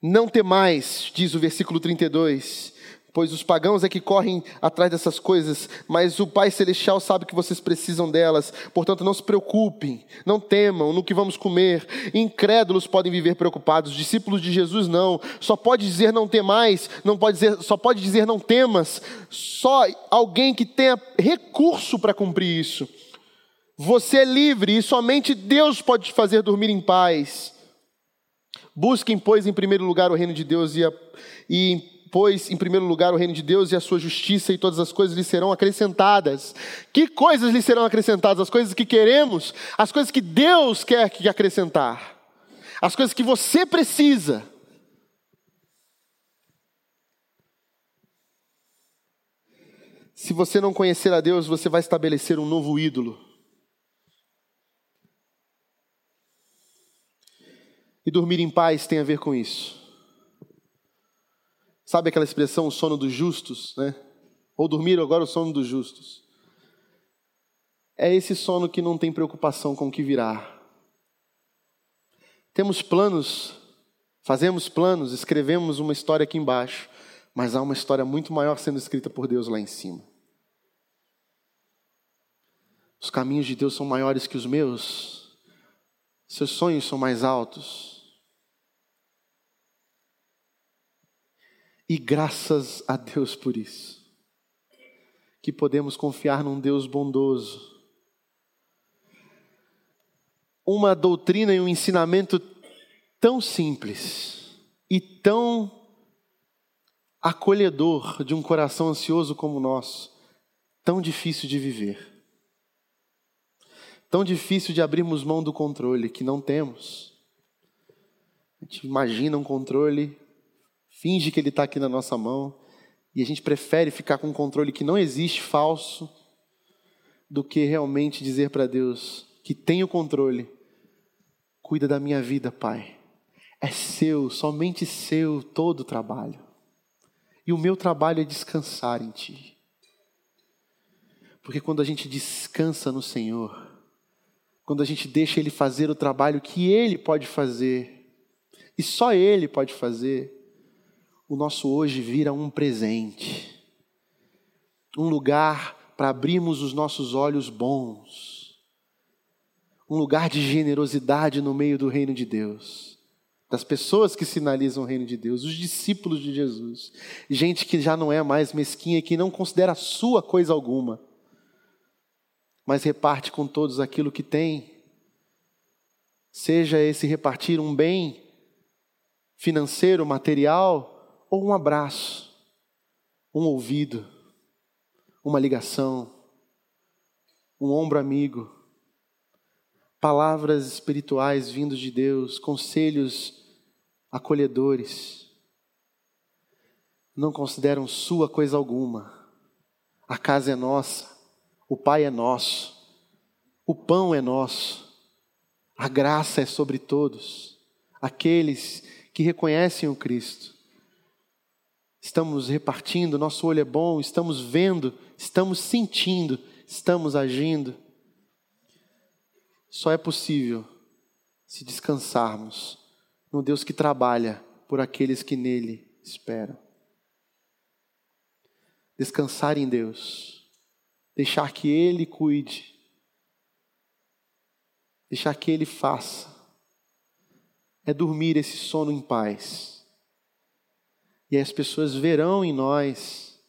Não temais, diz o versículo 32, pois os pagãos é que correm atrás dessas coisas, mas o Pai Celestial sabe que vocês precisam delas, portanto não se preocupem, não temam no que vamos comer. Incrédulos podem viver preocupados, discípulos de Jesus não. Só pode dizer não temais, não pode dizer, só pode dizer não temas, só alguém que tenha recurso para cumprir isso. Você é livre e somente Deus pode te fazer dormir em paz. Busquem, pois, em primeiro lugar o reino de Deus e, a, e pois, em primeiro lugar o reino de Deus e a sua justiça e todas as coisas lhe serão acrescentadas. Que coisas lhe serão acrescentadas? As coisas que queremos, as coisas que Deus quer que acrescentar. As coisas que você precisa. Se você não conhecer a Deus, você vai estabelecer um novo ídolo. E dormir em paz tem a ver com isso. Sabe aquela expressão, o sono dos justos, né? Ou dormir agora o sono dos justos. É esse sono que não tem preocupação com o que virá. Temos planos, fazemos planos, escrevemos uma história aqui embaixo, mas há uma história muito maior sendo escrita por Deus lá em cima. Os caminhos de Deus são maiores que os meus, seus sonhos são mais altos. E graças a Deus por isso. Que podemos confiar num Deus bondoso. Uma doutrina e um ensinamento tão simples e tão acolhedor de um coração ansioso como o nosso, tão difícil de viver. Tão difícil de abrirmos mão do controle que não temos. A gente imagina um controle finge que ele está aqui na nossa mão, e a gente prefere ficar com um controle que não existe, falso, do que realmente dizer para Deus que tem o controle. Cuida da minha vida, Pai. É seu, somente seu todo o trabalho. E o meu trabalho é descansar em Ti. Porque quando a gente descansa no Senhor, quando a gente deixa Ele fazer o trabalho que Ele pode fazer, e só Ele pode fazer, o nosso hoje vira um presente, um lugar para abrirmos os nossos olhos bons, um lugar de generosidade no meio do reino de Deus, das pessoas que sinalizam o reino de Deus, os discípulos de Jesus, gente que já não é mais mesquinha, que não considera sua coisa alguma, mas reparte com todos aquilo que tem, seja esse repartir um bem financeiro, material, ou um abraço, um ouvido, uma ligação, um ombro amigo, palavras espirituais vindos de Deus, conselhos acolhedores. Não consideram sua coisa alguma. A casa é nossa, o Pai é nosso, o pão é nosso, a graça é sobre todos, aqueles que reconhecem o Cristo estamos repartindo, nosso olho é bom, estamos vendo, estamos sentindo, estamos agindo. Só é possível se descansarmos no Deus que trabalha por aqueles que nele esperam. Descansar em Deus, deixar que Ele cuide, deixar que Ele faça, é dormir esse sono em paz e as pessoas verão em nós,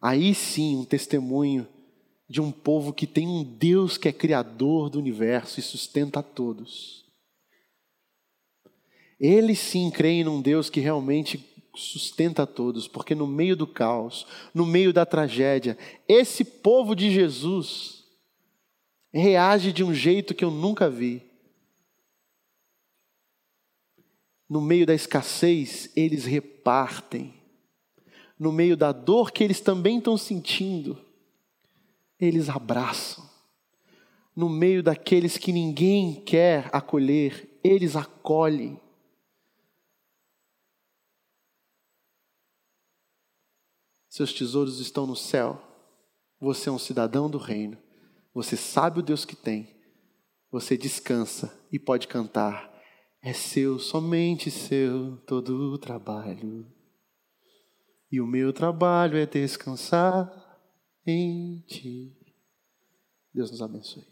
aí sim, um testemunho de um povo que tem um Deus que é criador do universo e sustenta a todos. Eles sim creem num Deus que realmente sustenta a todos, porque no meio do caos, no meio da tragédia, esse povo de Jesus reage de um jeito que eu nunca vi. No meio da escassez, eles partem, no meio da dor que eles também estão sentindo, eles abraçam. No meio daqueles que ninguém quer acolher, eles acolhem. Seus tesouros estão no céu. Você é um cidadão do reino. Você sabe o Deus que tem. Você descansa e pode cantar é seu, somente seu, todo o trabalho. E o meu trabalho é descansar em ti. Deus nos abençoe.